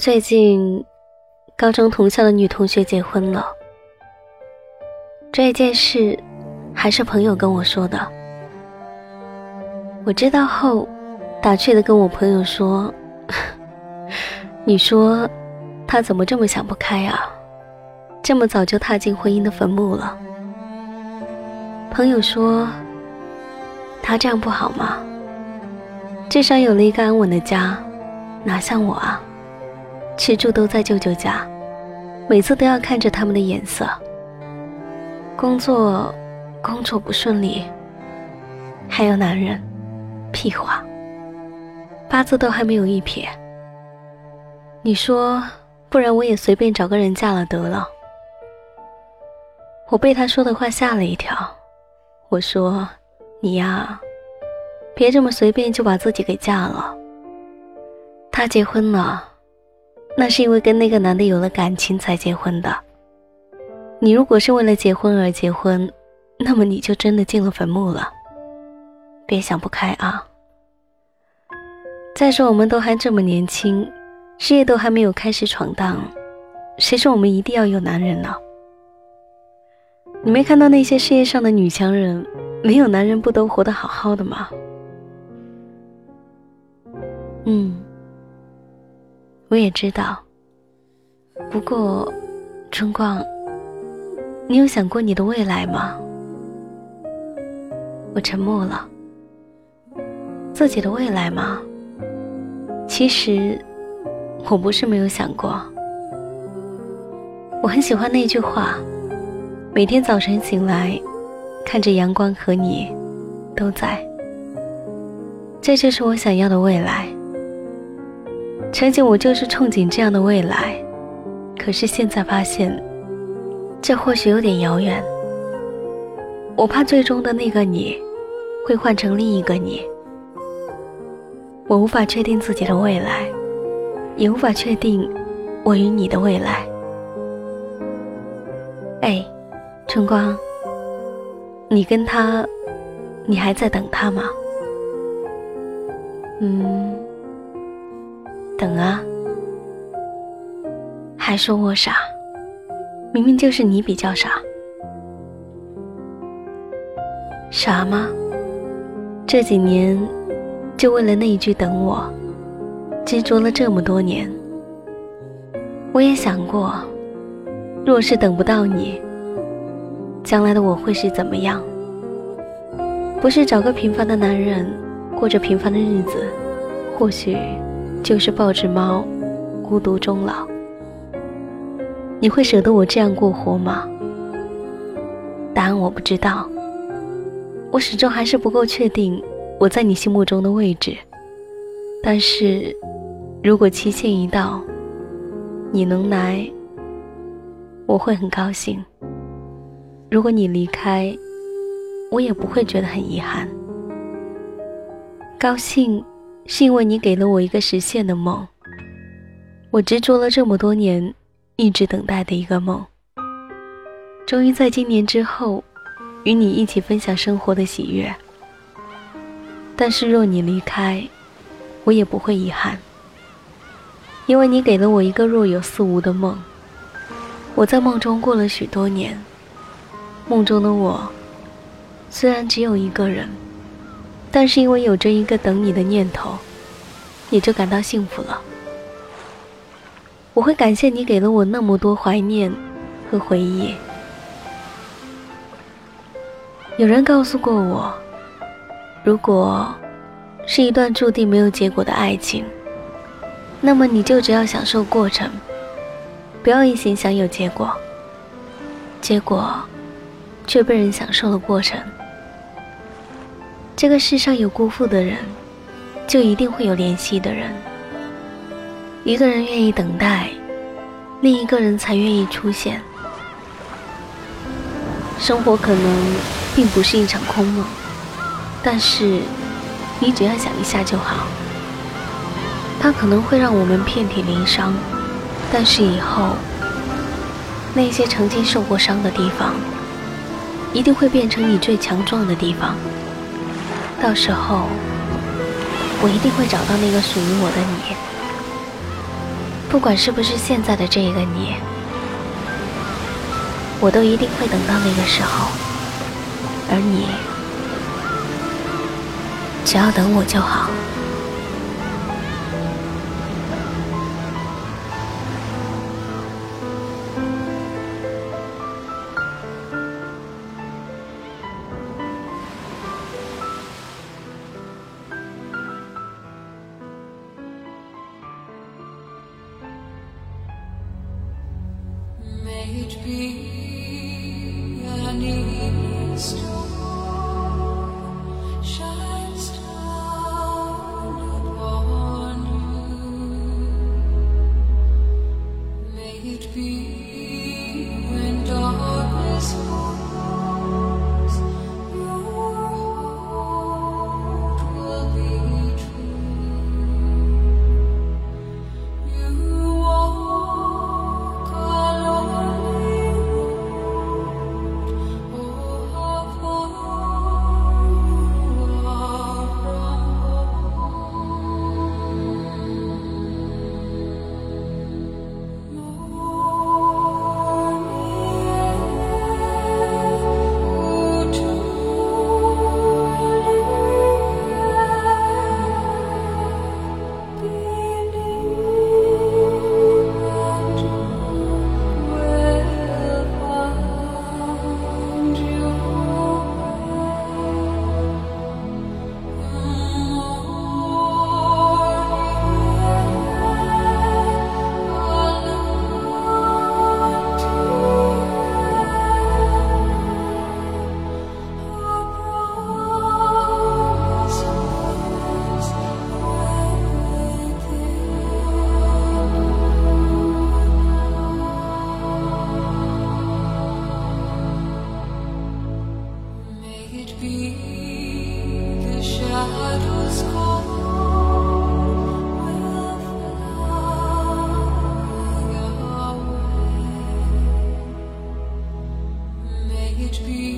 最近，高中同校的女同学结婚了。这件事还是朋友跟我说的。我知道后，打趣的跟我朋友说：“ 你说他怎么这么想不开啊？这么早就踏进婚姻的坟墓了。”朋友说：“他这样不好吗？至少有了一个安稳的家，哪像我啊，吃住都在舅舅家，每次都要看着他们的眼色。”工作，工作不顺利，还有男人，屁话，八字都还没有一撇。你说，不然我也随便找个人嫁了得了。我被他说的话吓了一跳，我说：“你呀，别这么随便就把自己给嫁了。他结婚了，那是因为跟那个男的有了感情才结婚的。”你如果是为了结婚而结婚，那么你就真的进了坟墓了。别想不开啊！再说我们都还这么年轻，事业都还没有开始闯荡，谁说我们一定要有男人呢？你没看到那些事业上的女强人，没有男人不都活得好好的吗？我也知道。不过，春光。你有想过你的未来吗？我沉默了。自己的未来吗？其实，我不是没有想过。我很喜欢那句话：每天早晨醒来，看着阳光和你都在。这就是我想要的未来。曾经我就是憧憬这样的未来，可是现在发现。这或许有点遥远，我怕最终的那个你，会换成另一个你。我无法确定自己的未来，也无法确定我与你的未来。哎，春光，你跟他，你还在等他吗？嗯，等啊，还说我傻。明明就是你比较傻，傻吗？这几年就为了那一句“等我”，执着了这么多年。我也想过，若是等不到你，将来的我会是怎么样？不是找个平凡的男人，过着平凡的日子，或许就是抱着猫，孤独终老。你会舍得我这样过活吗？答案我不知道。我始终还是不够确定我在你心目中的位置。但是，如果期限一到，你能来，我会很高兴。如果你离开，我也不会觉得很遗憾。高兴，是因为你给了我一个实现的梦。我执着了这么多年。一直等待的一个梦，终于在今年之后，与你一起分享生活的喜悦。但是若你离开，我也不会遗憾，因为你给了我一个若有似无的梦。我在梦中过了许多年，梦中的我虽然只有一个人，但是因为有着一个等你的念头，也就感到幸福了。我会感谢你给了我那么多怀念和回忆。有人告诉过我，如果是一段注定没有结果的爱情，那么你就只要享受过程，不要一心想有结果。结果却被人享受了过程。这个世上有辜负的人，就一定会有怜惜的人。一个人愿意等待，另一个人才愿意出现。生活可能并不是一场空梦，但是你只要想一下就好。它可能会让我们遍体鳞伤，但是以后那些曾经受过伤的地方，一定会变成你最强壮的地方。到时候，我一定会找到那个属于我的你。不管是不是现在的这个你，我都一定会等到那个时候，而你只要等我就好。mercy. be